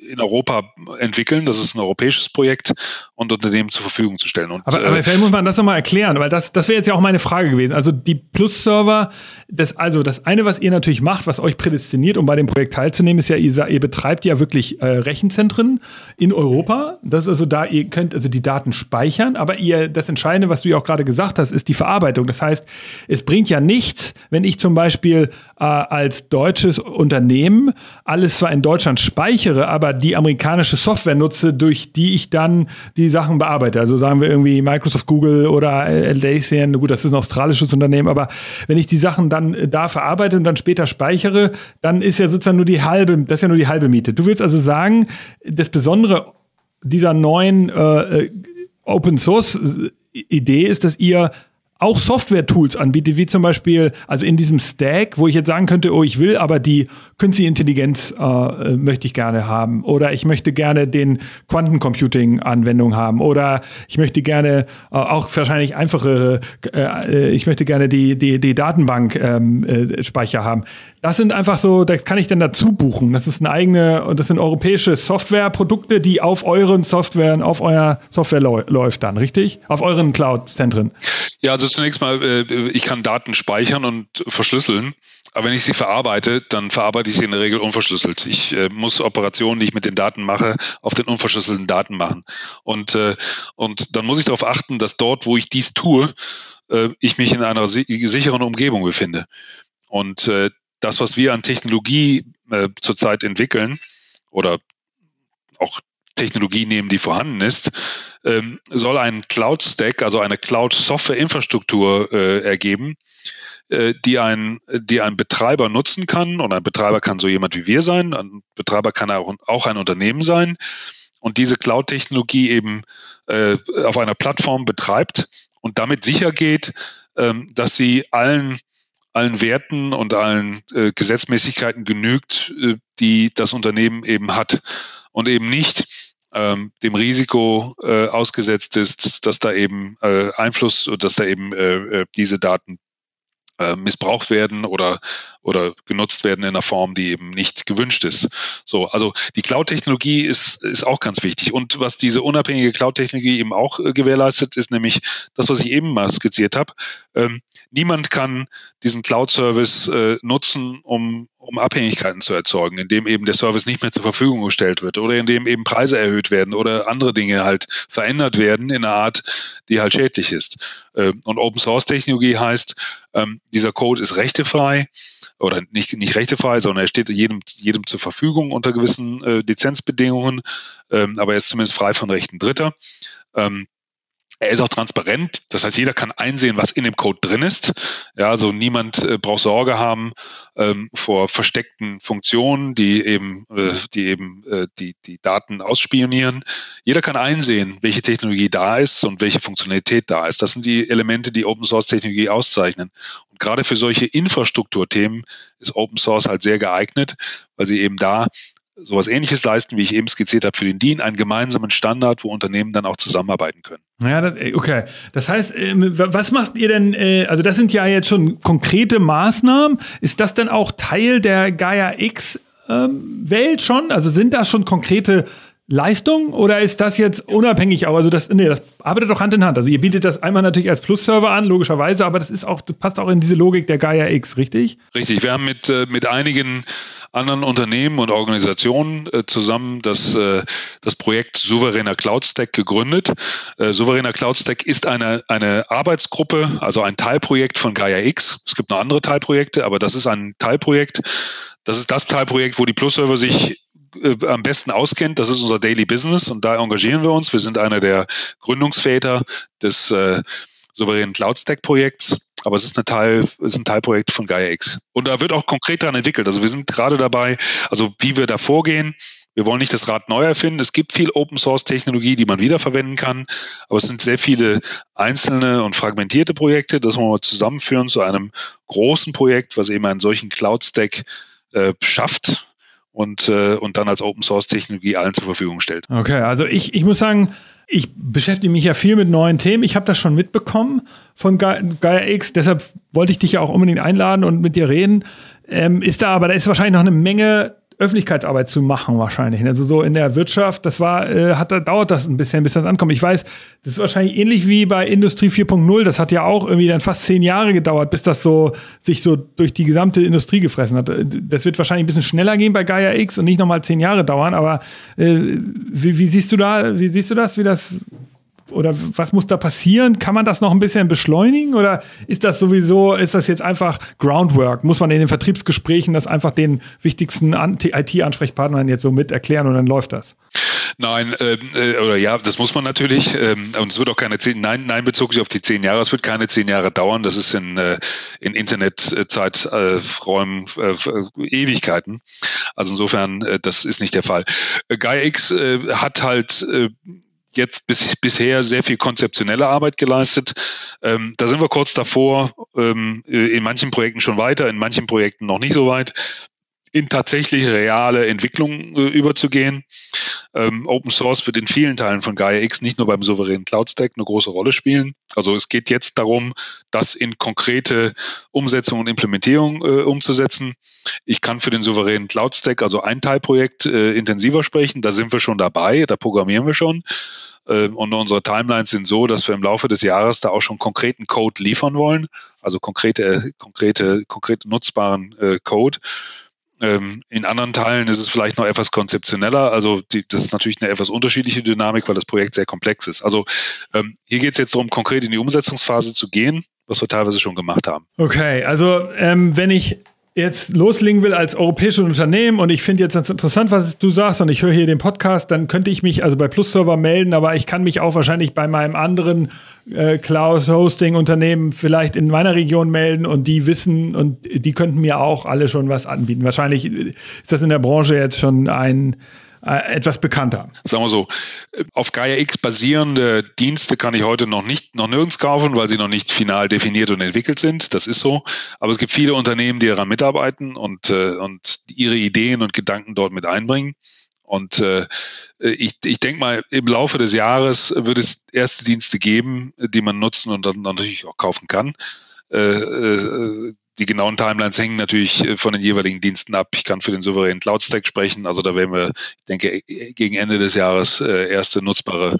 in Europa entwickeln. Das ist ein europäisches Projekt und Unternehmen zur Verfügung zu stellen. Und, aber, aber äh, vielleicht muss man das nochmal erklären, weil das, das wäre jetzt ja auch meine Frage gewesen. Also die Plus-Server, das, also das eine, was ihr natürlich macht, was euch prädestiniert, um bei dem Projekt teilzunehmen, ist ja, ihr, ihr betreibt ja wirklich äh, Rechenzentren in Europa. Das ist also da, ihr könnt also die Daten speichern, aber ihr, das Entscheidende, was du ja auch gerade gesagt hast, ist die Verarbeitung. Das heißt, es bringt ja nichts, wenn ich zum Beispiel äh, als deutsches Unternehmen alles zwar in Deutschland speichere, aber die amerikanische Software nutze, durch die ich dann die Sachen bearbeite. Also sagen wir irgendwie Microsoft, Google oder Atlassian, gut, das ist ein australisches Unternehmen, aber wenn ich die Sachen dann äh, da verarbeite und dann später speichere, dann ist ja sozusagen nur die halbe, das ist ja nur die halbe Miete. Du willst also sagen, das Besondere dieser neuen äh, äh Open Source Idee ist, dass ihr auch Software-Tools anbietet, wie zum Beispiel, also in diesem Stack, wo ich jetzt sagen könnte, oh, ich will aber die künstliche Intelligenz äh, möchte ich gerne haben oder ich möchte gerne den Quantencomputing-Anwendung haben oder ich möchte gerne äh, auch wahrscheinlich einfachere, äh, ich möchte gerne die, die, die Datenbank-Speicher ähm, äh, haben. Das sind einfach so, das kann ich dann dazu buchen. Das ist eine eigene, und das sind europäische Softwareprodukte, die auf euren Softwaren, auf euer Software läuft dann, richtig? Auf euren Cloud-Zentren. Ja, also zunächst mal, äh, ich kann Daten speichern und verschlüsseln. Aber wenn ich sie verarbeite, dann verarbeite ich sie in der Regel unverschlüsselt. Ich äh, muss Operationen, die ich mit den Daten mache, auf den unverschlüsselten Daten machen. Und, äh, und dann muss ich darauf achten, dass dort, wo ich dies tue, ich mich in einer sicheren Umgebung befinde. Und das, was wir an Technologie äh, zurzeit entwickeln oder auch Technologie nehmen, die vorhanden ist, ähm, soll ein Cloud-Stack, also eine Cloud-Software-Infrastruktur äh, ergeben, äh, die, ein, die ein Betreiber nutzen kann. Und ein Betreiber kann so jemand wie wir sein, ein Betreiber kann auch, auch ein Unternehmen sein und diese Cloud-Technologie eben äh, auf einer Plattform betreibt und damit sicher geht, ähm, dass sie allen allen Werten und allen äh, Gesetzmäßigkeiten genügt, äh, die das Unternehmen eben hat und eben nicht ähm, dem Risiko äh, ausgesetzt ist, dass da eben äh, Einfluss, dass da eben äh, äh diese Daten missbraucht werden oder, oder genutzt werden in einer Form, die eben nicht gewünscht ist. So, also die Cloud-Technologie ist, ist auch ganz wichtig. Und was diese unabhängige Cloud-Technologie eben auch äh, gewährleistet, ist nämlich das, was ich eben mal skizziert habe. Ähm, niemand kann diesen Cloud-Service äh, nutzen, um um Abhängigkeiten zu erzeugen, indem eben der Service nicht mehr zur Verfügung gestellt wird oder indem eben Preise erhöht werden oder andere Dinge halt verändert werden in einer Art, die halt schädlich ist. Ähm, und Open Source Technologie heißt, ähm, dieser Code ist rechtefrei oder nicht, nicht rechtefrei, sondern er steht jedem, jedem zur Verfügung unter gewissen äh, Lizenzbedingungen, ähm, aber er ist zumindest frei von Rechten Dritter. Er ist auch transparent, das heißt, jeder kann einsehen, was in dem Code drin ist. Ja, also niemand äh, braucht Sorge haben ähm, vor versteckten Funktionen, die eben, äh, die eben äh, die, die Daten ausspionieren. Jeder kann einsehen, welche Technologie da ist und welche Funktionalität da ist. Das sind die Elemente, die Open Source Technologie auszeichnen. Und gerade für solche Infrastrukturthemen ist Open Source halt sehr geeignet, weil sie eben da sowas ähnliches leisten, wie ich eben skizziert habe für den DIN, einen gemeinsamen Standard, wo Unternehmen dann auch zusammenarbeiten können. Ja, das, okay. Das heißt, ähm, was macht ihr denn, äh, also das sind ja jetzt schon konkrete Maßnahmen. Ist das denn auch Teil der Gaia X ähm, Welt schon? Also sind das schon konkrete Leistung oder ist das jetzt unabhängig auch? Also das, nee, das arbeitet doch Hand in Hand. Also ihr bietet das einmal natürlich als Plus-Server an, logischerweise, aber das ist auch, das passt auch in diese Logik der Gaia X, richtig? Richtig. Wir haben mit, äh, mit einigen anderen Unternehmen und Organisationen äh, zusammen das, äh, das Projekt Souveräner Cloud Stack gegründet. Äh, Souveräner Cloud Stack ist eine, eine Arbeitsgruppe, also ein Teilprojekt von Gaia X. Es gibt noch andere Teilprojekte, aber das ist ein Teilprojekt. Das ist das Teilprojekt, wo die Plus-Server sich äh, am besten auskennt. Das ist unser Daily Business und da engagieren wir uns. Wir sind einer der Gründungsväter des, äh, souveränen Cloud-Stack-Projekts, aber es ist, eine Teil, ist ein Teilprojekt von Gaia X. Und da wird auch konkret daran entwickelt. Also wir sind gerade dabei, also wie wir da vorgehen. Wir wollen nicht das Rad neu erfinden. Es gibt viel Open-Source-Technologie, die man wiederverwenden kann, aber es sind sehr viele einzelne und fragmentierte Projekte. Das wollen wir zusammenführen zu einem großen Projekt, was eben einen solchen Cloud-Stack äh, schafft und, äh, und dann als Open Source Technologie allen zur Verfügung stellt. Okay, also ich, ich muss sagen, ich beschäftige mich ja viel mit neuen Themen. Ich habe das schon mitbekommen von Gaia X, deshalb wollte ich dich ja auch unbedingt einladen und mit dir reden. Ähm, ist da aber, da ist wahrscheinlich noch eine Menge Öffentlichkeitsarbeit zu machen wahrscheinlich. Also so in der Wirtschaft, das war, äh, hat, dauert das ein bisschen, bis das ankommt. Ich weiß, das ist wahrscheinlich ähnlich wie bei Industrie 4.0. Das hat ja auch irgendwie dann fast zehn Jahre gedauert, bis das so sich so durch die gesamte Industrie gefressen hat. Das wird wahrscheinlich ein bisschen schneller gehen bei Gaia X und nicht nochmal zehn Jahre dauern. Aber äh, wie, wie siehst du da, wie siehst du das, wie das oder was muss da passieren? Kann man das noch ein bisschen beschleunigen oder ist das sowieso, ist das jetzt einfach Groundwork? Muss man in den Vertriebsgesprächen das einfach den wichtigsten IT-Ansprechpartnern jetzt so mit erklären und dann läuft das? Nein, ähm, äh, oder ja, das muss man natürlich. Ähm, und es wird auch keine zehn, nein, nein, bezog sich auf die zehn Jahre. Es wird keine zehn Jahre dauern. Das ist in, äh, in Internetzeiträumen äh, äh, Ewigkeiten. Also insofern, äh, das ist nicht der Fall. Äh, GaiaX äh, hat halt äh, jetzt bis, bisher sehr viel konzeptionelle Arbeit geleistet. Ähm, da sind wir kurz davor, ähm, in manchen Projekten schon weiter, in manchen Projekten noch nicht so weit, in tatsächlich reale Entwicklung äh, überzugehen. Ähm, Open Source wird in vielen Teilen von Gaia X nicht nur beim souveränen Cloud Stack eine große Rolle spielen. Also es geht jetzt darum, das in konkrete Umsetzung und Implementierung äh, umzusetzen. Ich kann für den souveränen Cloud Stack, also ein Teilprojekt, äh, intensiver sprechen. Da sind wir schon dabei, da programmieren wir schon. Äh, und unsere Timelines sind so, dass wir im Laufe des Jahres da auch schon konkreten Code liefern wollen, also konkrete, konkrete, konkrete nutzbaren äh, Code ähm, in anderen Teilen ist es vielleicht noch etwas konzeptioneller. Also die, das ist natürlich eine etwas unterschiedliche Dynamik, weil das Projekt sehr komplex ist. Also ähm, hier geht es jetzt darum, konkret in die Umsetzungsphase zu gehen, was wir teilweise schon gemacht haben. Okay, also ähm, wenn ich jetzt loslegen will als europäisches Unternehmen und ich finde jetzt ganz interessant, was du sagst und ich höre hier den Podcast, dann könnte ich mich also bei Plus Server melden, aber ich kann mich auch wahrscheinlich bei meinem anderen äh, Cloud-Hosting-Unternehmen vielleicht in meiner Region melden und die wissen und die könnten mir auch alle schon was anbieten. Wahrscheinlich ist das in der Branche jetzt schon ein äh, etwas bekannter. Sagen wir so, auf Gaia X basierende Dienste kann ich heute noch nicht, noch nirgends kaufen, weil sie noch nicht final definiert und entwickelt sind. Das ist so. Aber es gibt viele Unternehmen, die daran mitarbeiten und, äh, und ihre Ideen und Gedanken dort mit einbringen. Und äh, ich, ich denke mal, im Laufe des Jahres wird es erste Dienste geben, die man nutzen und dann natürlich auch kaufen kann. Äh, äh, die genauen Timelines hängen natürlich äh, von den jeweiligen Diensten ab. Ich kann für den souveränen Cloud Stack sprechen. Also da werden wir, ich denke, gegen Ende des Jahres äh, erste nutzbare,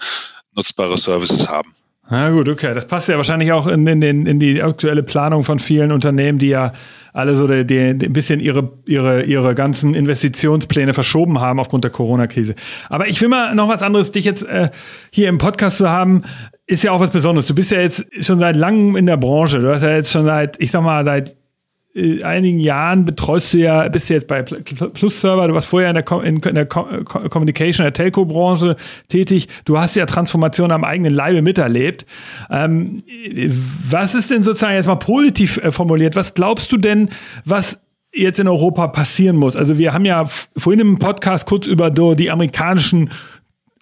nutzbare Services haben. Na gut, okay. Das passt ja wahrscheinlich auch in, in, in, in die aktuelle Planung von vielen Unternehmen, die ja alle so die, die ein bisschen ihre, ihre, ihre ganzen Investitionspläne verschoben haben aufgrund der Corona-Krise. Aber ich will mal noch was anderes, dich jetzt äh, hier im Podcast zu haben, ist ja auch was Besonderes. Du bist ja jetzt schon seit langem in der Branche. Du hast ja jetzt schon seit, ich sag mal, seit äh, einigen Jahren betreust du ja, bist du jetzt bei Plus Server, du warst vorher in der, in, in der Communication, der Telco-Branche tätig. Du hast ja Transformation am eigenen Leibe miterlebt. Ähm, was ist denn sozusagen jetzt mal positiv äh, formuliert? Was glaubst du denn, was jetzt in Europa passieren muss? Also wir haben ja vorhin im Podcast kurz über die amerikanischen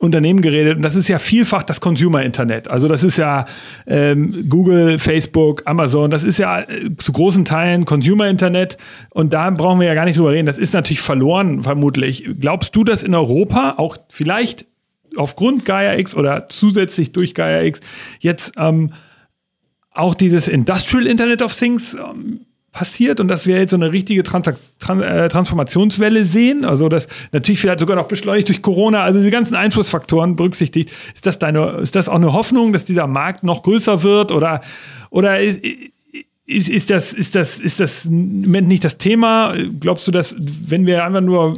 Unternehmen geredet und das ist ja vielfach das Consumer-Internet. Also das ist ja ähm, Google, Facebook, Amazon, das ist ja äh, zu großen Teilen Consumer-Internet und da brauchen wir ja gar nicht drüber reden. Das ist natürlich verloren, vermutlich. Glaubst du, dass in Europa auch vielleicht aufgrund Gaia X oder zusätzlich durch Gaia X jetzt ähm, auch dieses Industrial Internet of Things ähm, passiert und dass wir jetzt so eine richtige Trans Trans äh, Transformationswelle sehen. Also das natürlich vielleicht sogar noch beschleunigt durch Corona, also die ganzen Einflussfaktoren berücksichtigt. Ist das deine, ist das auch eine Hoffnung, dass dieser Markt noch größer wird oder, oder ist, ist, ist das, ist das, ist das im Moment nicht das Thema? Glaubst du, dass wenn wir einfach nur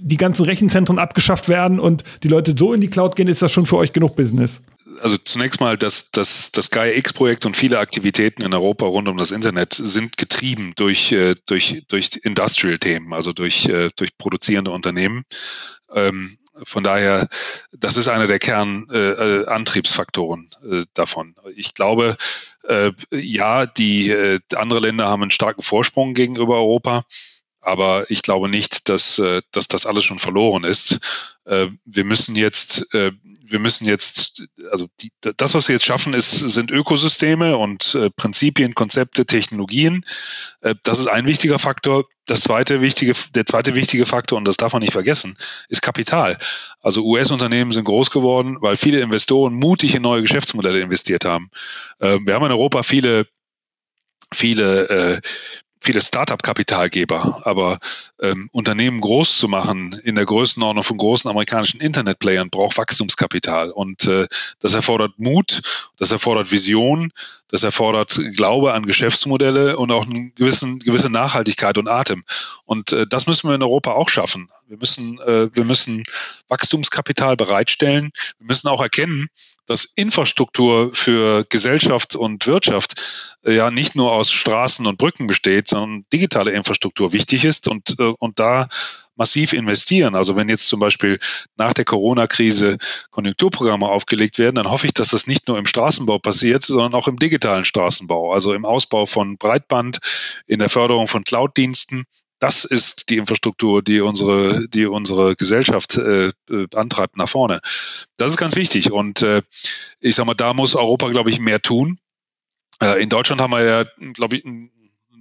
die ganzen Rechenzentren abgeschafft werden und die Leute so in die Cloud gehen, ist das schon für euch genug Business? Also zunächst mal, das, das, das Gaia X-Projekt und viele Aktivitäten in Europa rund um das Internet sind getrieben durch, äh, durch, durch Industrial-Themen, also durch, äh, durch produzierende Unternehmen. Ähm, von daher, das ist einer der Kernantriebsfaktoren äh, äh, davon. Ich glaube, äh, ja, die äh, andere Länder haben einen starken Vorsprung gegenüber Europa. Aber ich glaube nicht, dass, äh, dass das alles schon verloren ist. Äh, wir müssen jetzt, äh, wir müssen jetzt, also die, das, was wir jetzt schaffen, ist, sind Ökosysteme und Prinzipien, Konzepte, Technologien. Das ist ein wichtiger Faktor. Das zweite wichtige, der zweite wichtige Faktor, und das darf man nicht vergessen, ist Kapital. Also US-Unternehmen sind groß geworden, weil viele Investoren mutig in neue Geschäftsmodelle investiert haben. Wir haben in Europa viele viele viele Startup-Kapitalgeber, aber ähm, Unternehmen groß zu machen in der Größenordnung von großen amerikanischen Internetplayern braucht Wachstumskapital und äh, das erfordert Mut, das erfordert Vision, das erfordert Glaube an Geschäftsmodelle und auch eine gewissen, gewisse Nachhaltigkeit und Atem. Und äh, das müssen wir in Europa auch schaffen. Wir müssen, äh, wir müssen Wachstumskapital bereitstellen. Wir müssen auch erkennen, dass Infrastruktur für Gesellschaft und Wirtschaft ja nicht nur aus Straßen und Brücken besteht, sondern digitale Infrastruktur wichtig ist und, äh, und da massiv investieren. Also wenn jetzt zum Beispiel nach der Corona-Krise Konjunkturprogramme aufgelegt werden, dann hoffe ich, dass das nicht nur im Straßenbau passiert, sondern auch im digitalen Straßenbau, also im Ausbau von Breitband, in der Förderung von Cloud-Diensten. Das ist die Infrastruktur, die unsere, die unsere Gesellschaft äh, äh antreibt nach vorne. Das ist ganz wichtig. Und äh, ich sage mal, da muss Europa, glaube ich, mehr tun. Äh, in Deutschland haben wir ja, glaube ich, einen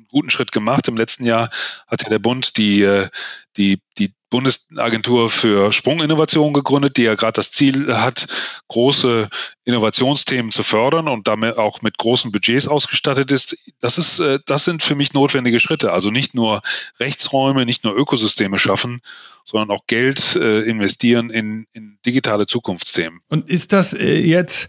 guten Schritt gemacht. Im letzten Jahr hat ja der Bund die, äh, die, die Bundesagentur für Sprunginnovation gegründet, die ja gerade das Ziel hat, große Innovationsthemen zu fördern und damit auch mit großen Budgets ausgestattet ist. Das ist, äh, das sind für mich notwendige Schritte. Also nicht nur Rechtsräume, nicht nur Ökosysteme schaffen, sondern auch Geld investieren in, in digitale Zukunftsthemen. Und ist das jetzt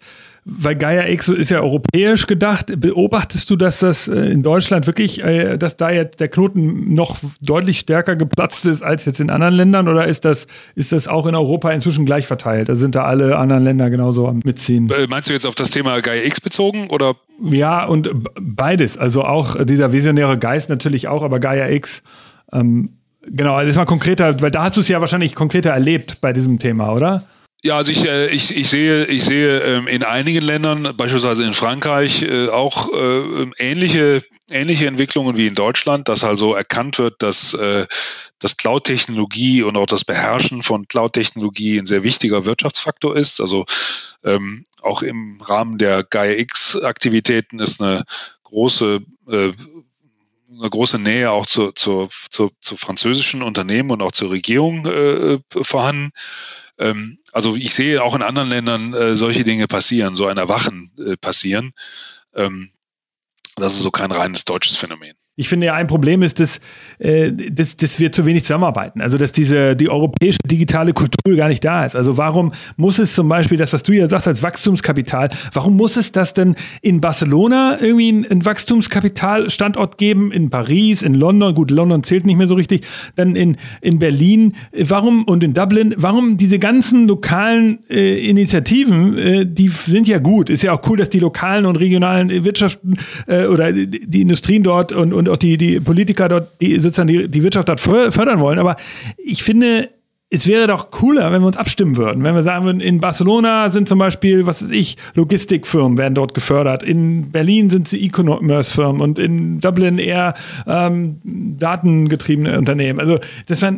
weil Gaia X ist ja europäisch gedacht. Beobachtest du, dass das äh, in Deutschland wirklich, äh, dass da jetzt der Knoten noch deutlich stärker geplatzt ist als jetzt in anderen Ländern? Oder ist das, ist das auch in Europa inzwischen gleich verteilt? Da sind da alle anderen Länder genauso am Mitziehen. Äh, meinst du jetzt auf das Thema Gaia X bezogen oder? Ja, und beides. Also auch dieser visionäre Geist natürlich auch, aber Gaia X. Ähm, genau, das ist mal konkreter, weil da hast du es ja wahrscheinlich konkreter erlebt bei diesem Thema, oder? Ja, also ich, äh, ich, ich sehe, ich sehe ähm, in einigen Ländern, beispielsweise in Frankreich, äh, auch äh, ähnliche, ähnliche Entwicklungen wie in Deutschland, dass also erkannt wird, dass, dass Cloud-Technologie und auch das Beherrschen von Cloud-Technologie ein sehr wichtiger Wirtschaftsfaktor ist. Also ähm, auch im Rahmen der Gaia-X-Aktivitäten ist eine große eine große Nähe auch zu, zu, zu, zu französischen Unternehmen und auch zur Regierung äh, vorhanden. Ähm, also ich sehe auch in anderen Ländern äh, solche Dinge passieren, so ein Erwachen äh, passieren. Ähm, das ist so kein reines deutsches Phänomen. Ich finde ja, ein Problem ist, dass, äh, dass, dass wir zu wenig zusammenarbeiten. Also, dass diese, die europäische digitale Kultur gar nicht da ist. Also, warum muss es zum Beispiel das, was du ja sagst, als Wachstumskapital, warum muss es das denn in Barcelona irgendwie einen Wachstumskapitalstandort geben, in Paris, in London, gut, London zählt nicht mehr so richtig, dann in, in Berlin, warum und in Dublin, warum diese ganzen lokalen äh, Initiativen, äh, die sind ja gut. Ist ja auch cool, dass die lokalen und regionalen Wirtschaften äh, oder die Industrien dort und, und auch die, die Politiker dort, die sozusagen die, die Wirtschaft dort fördern wollen. Aber ich finde, es wäre doch cooler, wenn wir uns abstimmen würden. Wenn wir sagen würden, in Barcelona sind zum Beispiel, was weiß ich, Logistikfirmen werden dort gefördert. In Berlin sind sie E-Commerce-Firmen und in Dublin eher ähm, datengetriebene Unternehmen. Also das war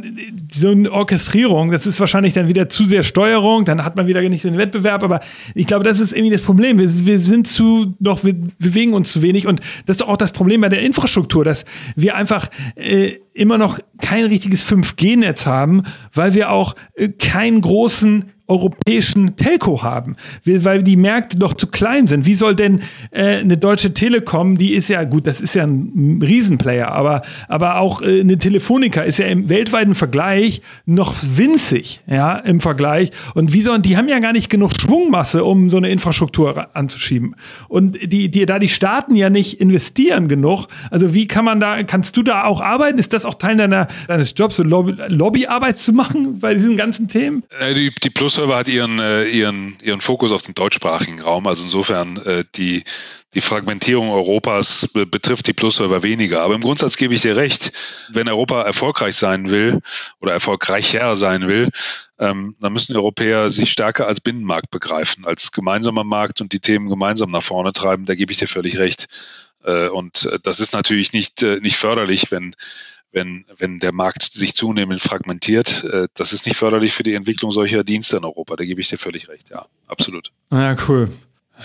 so eine Orchestrierung, das ist wahrscheinlich dann wieder zu sehr Steuerung, dann hat man wieder nicht den Wettbewerb, aber ich glaube, das ist irgendwie das Problem. Wir, wir sind zu, doch, wir bewegen uns zu wenig und das ist auch das Problem bei der Infrastruktur, dass wir einfach äh, immer noch kein richtiges 5G-Netz haben, weil wir auch äh, keinen großen europäischen Telco haben, weil die Märkte doch zu klein sind. Wie soll denn äh, eine deutsche Telekom, die ist ja gut, das ist ja ein Riesenplayer, aber, aber auch äh, eine Telefonica ist ja im weltweiten Vergleich noch winzig, ja, im Vergleich. Und wie sollen, die haben ja gar nicht genug Schwungmasse, um so eine Infrastruktur anzuschieben. Und die, die, da die Staaten ja nicht investieren genug, also wie kann man da, kannst du da auch arbeiten? Ist das auch Teil deiner, deines Jobs, so Lobby, Lobbyarbeit zu machen bei diesen ganzen Themen? Äh, die, die Plus PlusServer hat ihren, äh, ihren, ihren Fokus auf den deutschsprachigen Raum. Also insofern äh, die, die Fragmentierung Europas betrifft die PlusServer weniger. Aber im Grundsatz gebe ich dir recht, wenn Europa erfolgreich sein will oder erfolgreicher sein will, ähm, dann müssen Europäer sich stärker als Binnenmarkt begreifen, als gemeinsamer Markt und die Themen gemeinsam nach vorne treiben. Da gebe ich dir völlig recht. Äh, und äh, das ist natürlich nicht, äh, nicht förderlich, wenn wenn, wenn der Markt sich zunehmend fragmentiert. Äh, das ist nicht förderlich für die Entwicklung solcher Dienste in Europa. Da gebe ich dir völlig recht. Ja, absolut. Ja, cool.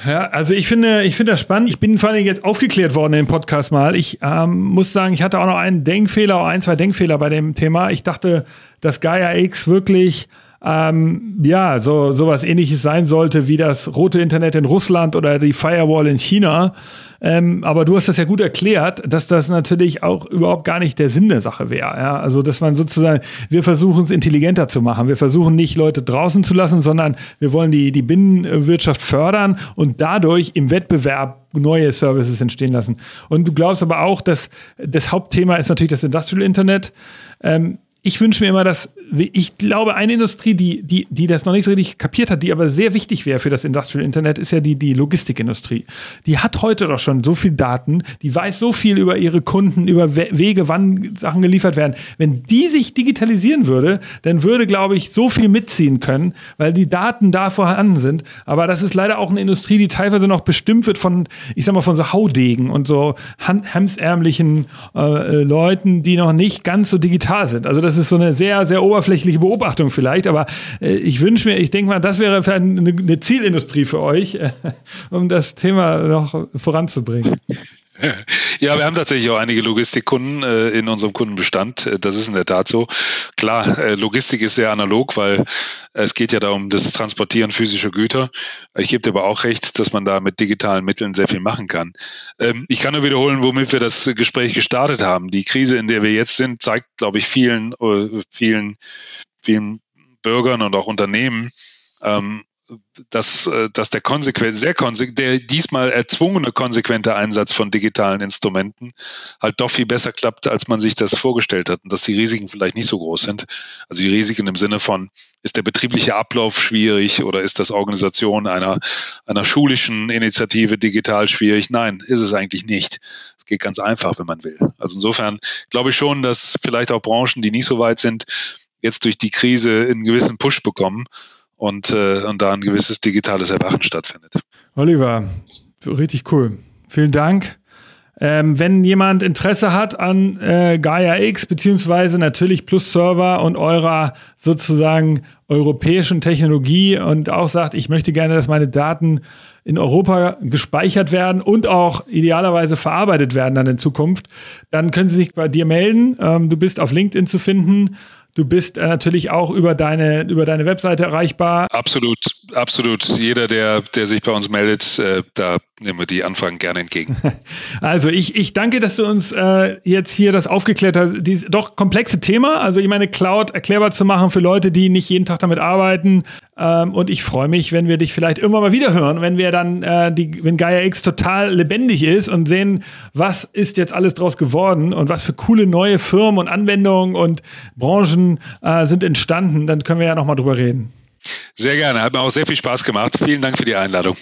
Ja, also ich finde, ich finde das spannend. Ich bin vor allem jetzt aufgeklärt worden im Podcast mal. Ich ähm, muss sagen, ich hatte auch noch einen Denkfehler, ein, zwei Denkfehler bei dem Thema. Ich dachte, dass Gaia X wirklich ähm, ja, so sowas ähnliches sein sollte wie das rote Internet in Russland oder die Firewall in China. Ähm, aber du hast das ja gut erklärt, dass das natürlich auch überhaupt gar nicht der Sinn der Sache wäre. Ja? Also, dass man sozusagen, wir versuchen es intelligenter zu machen. Wir versuchen nicht Leute draußen zu lassen, sondern wir wollen die, die Binnenwirtschaft fördern und dadurch im Wettbewerb neue Services entstehen lassen. Und du glaubst aber auch, dass das Hauptthema ist natürlich das Industrial Internet. Ähm, ich wünsche mir immer, dass ich glaube, eine Industrie, die, die, die das noch nicht so richtig kapiert hat, die aber sehr wichtig wäre für das Industrial Internet, ist ja die, die Logistikindustrie. Die hat heute doch schon so viel Daten, die weiß so viel über ihre Kunden, über Wege, wann Sachen geliefert werden. Wenn die sich digitalisieren würde, dann würde, glaube ich, so viel mitziehen können, weil die Daten da vorhanden sind. Aber das ist leider auch eine Industrie, die teilweise noch bestimmt wird von, ich sag mal, von so Haudegen und so hemsärmlichen äh, Leuten, die noch nicht ganz so digital sind. Also das ist so eine sehr, sehr oberflächliche Beobachtung vielleicht, aber äh, ich wünsche mir, ich denke mal, das wäre eine, Zielindustrie für euch, äh, um das Thema noch voranzubringen. Ja, wir haben tatsächlich auch einige Logistikkunden äh, in unserem Kundenbestand. Äh, das ist in der Tat so. Klar, äh, Logistik ist sehr analog, weil es geht ja darum, das Transportieren physischer Güter. Ich gebe dir aber auch recht, dass man da mit digitalen Mitteln sehr viel machen kann. Ähm, ich kann nur wiederholen, womit wir das Gespräch gestartet haben. Die Krise, in der wir jetzt sind, zeigt, glaube ich, vielen, äh, vielen, vielen Bürgern und auch Unternehmen, ähm, dass, äh, dass der konsequent, sehr konsequent, der diesmal erzwungene konsequente Einsatz von digitalen Instrumenten halt doch viel besser klappt, als man sich das vorgestellt hat und dass die Risiken vielleicht nicht so groß sind. Also die Risiken im Sinne von, ist der betriebliche Ablauf schwierig oder ist das Organisation einer, einer schulischen Initiative digital schwierig? Nein, ist es eigentlich nicht. Es geht ganz einfach, wenn man will. Also insofern glaube ich schon, dass vielleicht auch Branchen, die nicht so weit sind, jetzt durch die Krise einen gewissen Push bekommen und, äh, und da ein gewisses digitales Erwachen stattfindet. Oliver, richtig cool. Vielen Dank. Ähm, wenn jemand Interesse hat an äh, Gaia X, beziehungsweise natürlich Plus Server und eurer sozusagen europäischen Technologie und auch sagt, ich möchte gerne, dass meine Daten in Europa gespeichert werden und auch idealerweise verarbeitet werden dann in Zukunft, dann können Sie sich bei dir melden. Ähm, du bist auf LinkedIn zu finden Du bist äh, natürlich auch über deine, über deine Webseite erreichbar. Absolut, absolut. Jeder, der, der sich bei uns meldet, äh, da nehmen wir die Anfragen gerne entgegen. Also ich, ich danke, dass du uns äh, jetzt hier das aufgeklärt hast, dieses doch komplexe Thema. Also ich meine, Cloud erklärbar zu machen für Leute, die nicht jeden Tag damit arbeiten. Ähm, und ich freue mich, wenn wir dich vielleicht irgendwann mal wieder hören, wenn wir dann, äh, die, wenn Gaia X total lebendig ist und sehen, was ist jetzt alles draus geworden und was für coole neue Firmen und Anwendungen und Branchen äh, sind entstanden, dann können wir ja nochmal drüber reden. Sehr gerne, hat mir auch sehr viel Spaß gemacht. Vielen Dank für die Einladung.